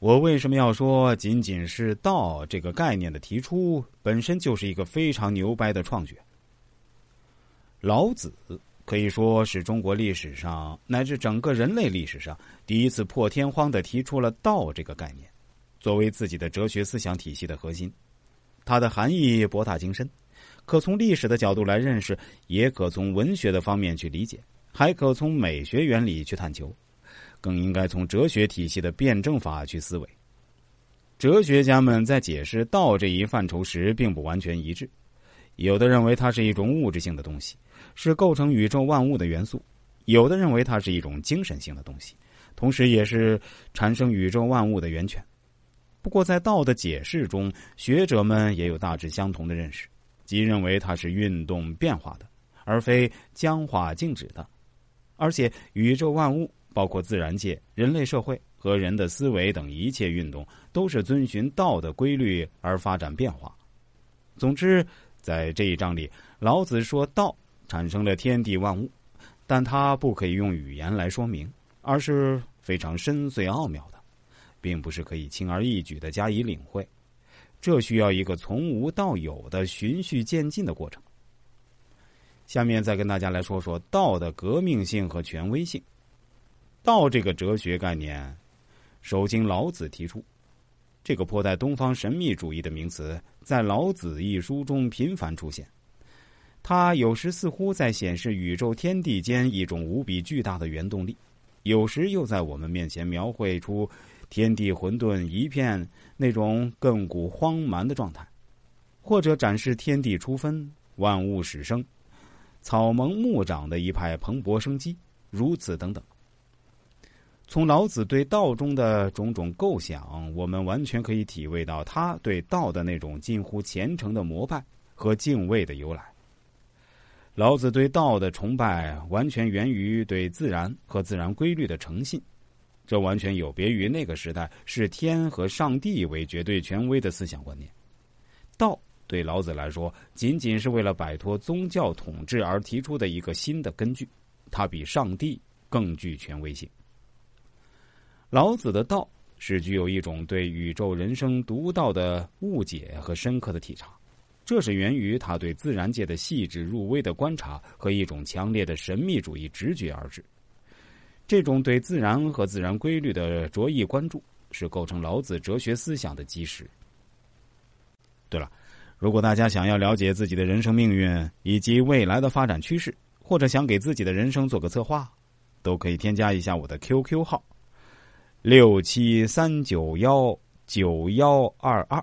我为什么要说仅仅是“道”这个概念的提出，本身就是一个非常牛掰的创举？老子可以说是中国历史上乃至整个人类历史上第一次破天荒的提出了“道”这个概念，作为自己的哲学思想体系的核心。它的含义博大精深，可从历史的角度来认识，也可从文学的方面去理解，还可从美学原理去探求，更应该从哲学体系的辩证法去思维。哲学家们在解释“道”这一范畴时，并不完全一致。有的认为它是一种物质性的东西。是构成宇宙万物的元素，有的认为它是一种精神性的东西，同时也是产生宇宙万物的源泉。不过，在道的解释中，学者们也有大致相同的认识，即认为它是运动变化的，而非僵化静止的。而且，宇宙万物，包括自然界、人类社会和人的思维等一切运动，都是遵循道的规律而发展变化。总之，在这一章里，老子说道。产生了天地万物，但它不可以用语言来说明，而是非常深邃奥妙的，并不是可以轻而易举的加以领会。这需要一个从无到有的循序渐进的过程。下面再跟大家来说说道的革命性和权威性。道这个哲学概念，首经老子提出。这个颇带东方神秘主义的名词，在《老子》一书中频繁出现。它有时似乎在显示宇宙天地间一种无比巨大的原动力，有时又在我们面前描绘出天地混沌一片那种亘古荒蛮的状态，或者展示天地初分、万物始生、草萌木长的一派蓬勃生机，如此等等。从老子对道中的种种构想，我们完全可以体味到他对道的那种近乎虔诚的膜拜和敬畏的由来。老子对道的崇拜，完全源于对自然和自然规律的诚信，这完全有别于那个时代视天和上帝为绝对权威的思想观念。道对老子来说，仅仅是为了摆脱宗教统治而提出的一个新的根据，它比上帝更具权威性。老子的道是具有一种对宇宙人生独到的误解和深刻的体察。这是源于他对自然界的细致入微的观察和一种强烈的神秘主义直觉而至。这种对自然和自然规律的着意关注，是构成老子哲学思想的基石。对了，如果大家想要了解自己的人生命运以及未来的发展趋势，或者想给自己的人生做个策划，都可以添加一下我的 QQ 号：六七三九幺九幺二二。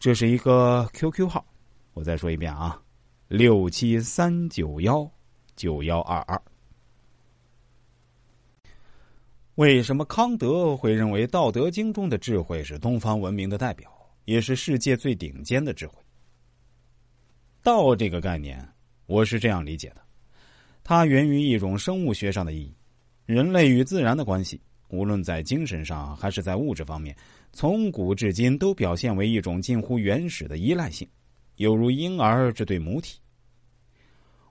这是一个 QQ 号，我再说一遍啊，六七三九幺九幺二二。为什么康德会认为《道德经》中的智慧是东方文明的代表，也是世界最顶尖的智慧？道这个概念，我是这样理解的：它源于一种生物学上的意义，人类与自然的关系。无论在精神上还是在物质方面，从古至今都表现为一种近乎原始的依赖性，犹如婴儿这对母体。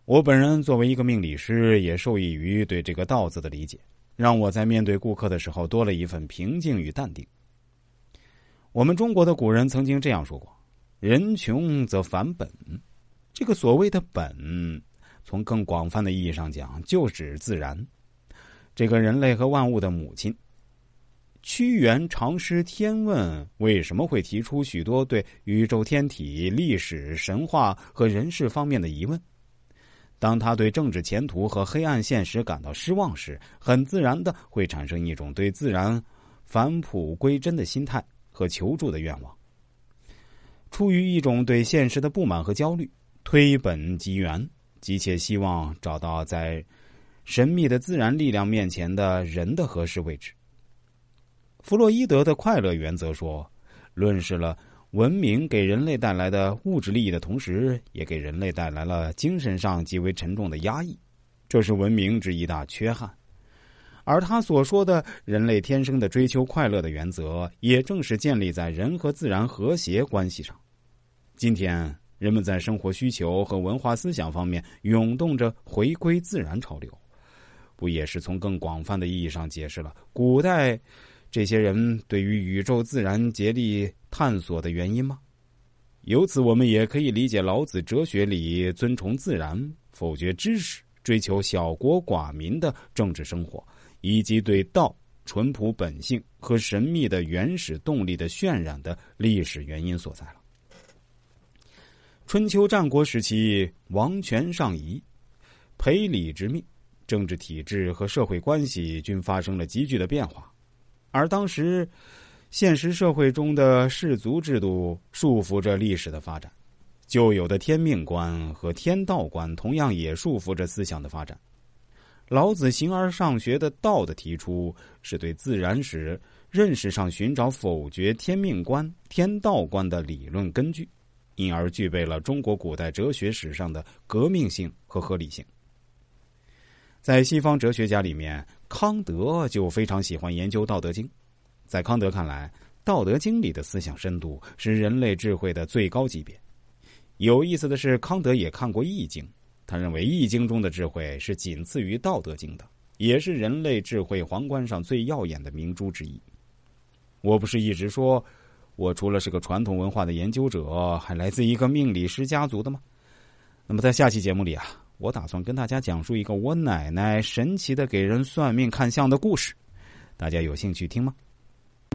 我本人作为一个命理师，也受益于对这个“道”字的理解，让我在面对顾客的时候多了一份平静与淡定。我们中国的古人曾经这样说过：“人穷则反本。”这个所谓的“本”，从更广泛的意义上讲，就指自然。这个人类和万物的母亲，屈原长诗《天问》为什么会提出许多对宇宙天体、历史、神话和人事方面的疑问？当他对政治前途和黑暗现实感到失望时，很自然的会产生一种对自然返璞归真的心态和求助的愿望。出于一种对现实的不满和焦虑，推本及源，急切希望找到在。神秘的自然力量面前的人的合适位置。弗洛伊德的快乐原则说，论示了文明给人类带来的物质利益的同时，也给人类带来了精神上极为沉重的压抑，这是文明之一大缺憾。而他所说的人类天生的追求快乐的原则，也正是建立在人和自然和谐关系上。今天，人们在生活需求和文化思想方面涌动着回归自然潮流。不也是从更广泛的意义上解释了古代这些人对于宇宙自然竭力探索的原因吗？由此，我们也可以理解老子哲学里尊崇自然、否决知识、追求小国寡民的政治生活，以及对道淳朴本性和神秘的原始动力的渲染的历史原因所在了。春秋战国时期，王权上移，赔礼之命，政治体制和社会关系均发生了急剧的变化。而当时，现实社会中的氏族制度束缚着历史的发展，旧有的天命观和天道观同样也束缚着思想的发展。老子形而上学的道的提出，是对自然史认识上寻找否决天命观、天道观的理论根据，因而具备了中国古代哲学史上的革命性和合理性。在西方哲学家里面，康德就非常喜欢研究《道德经》。在康德看来，《道德经》里的思想深度是人类智慧的最高级别。有意思的是，康德也看过《易经》，他认为《易经》中的智慧是仅次于《道德经》的，也是人类智慧皇冠上最耀眼的明珠之一。我不是一直说，我除了是个传统文化的研究者，还来自一个命理师家族的吗？那么，在下期节目里啊。我打算跟大家讲述一个我奶奶神奇的给人算命看相的故事，大家有兴趣听吗？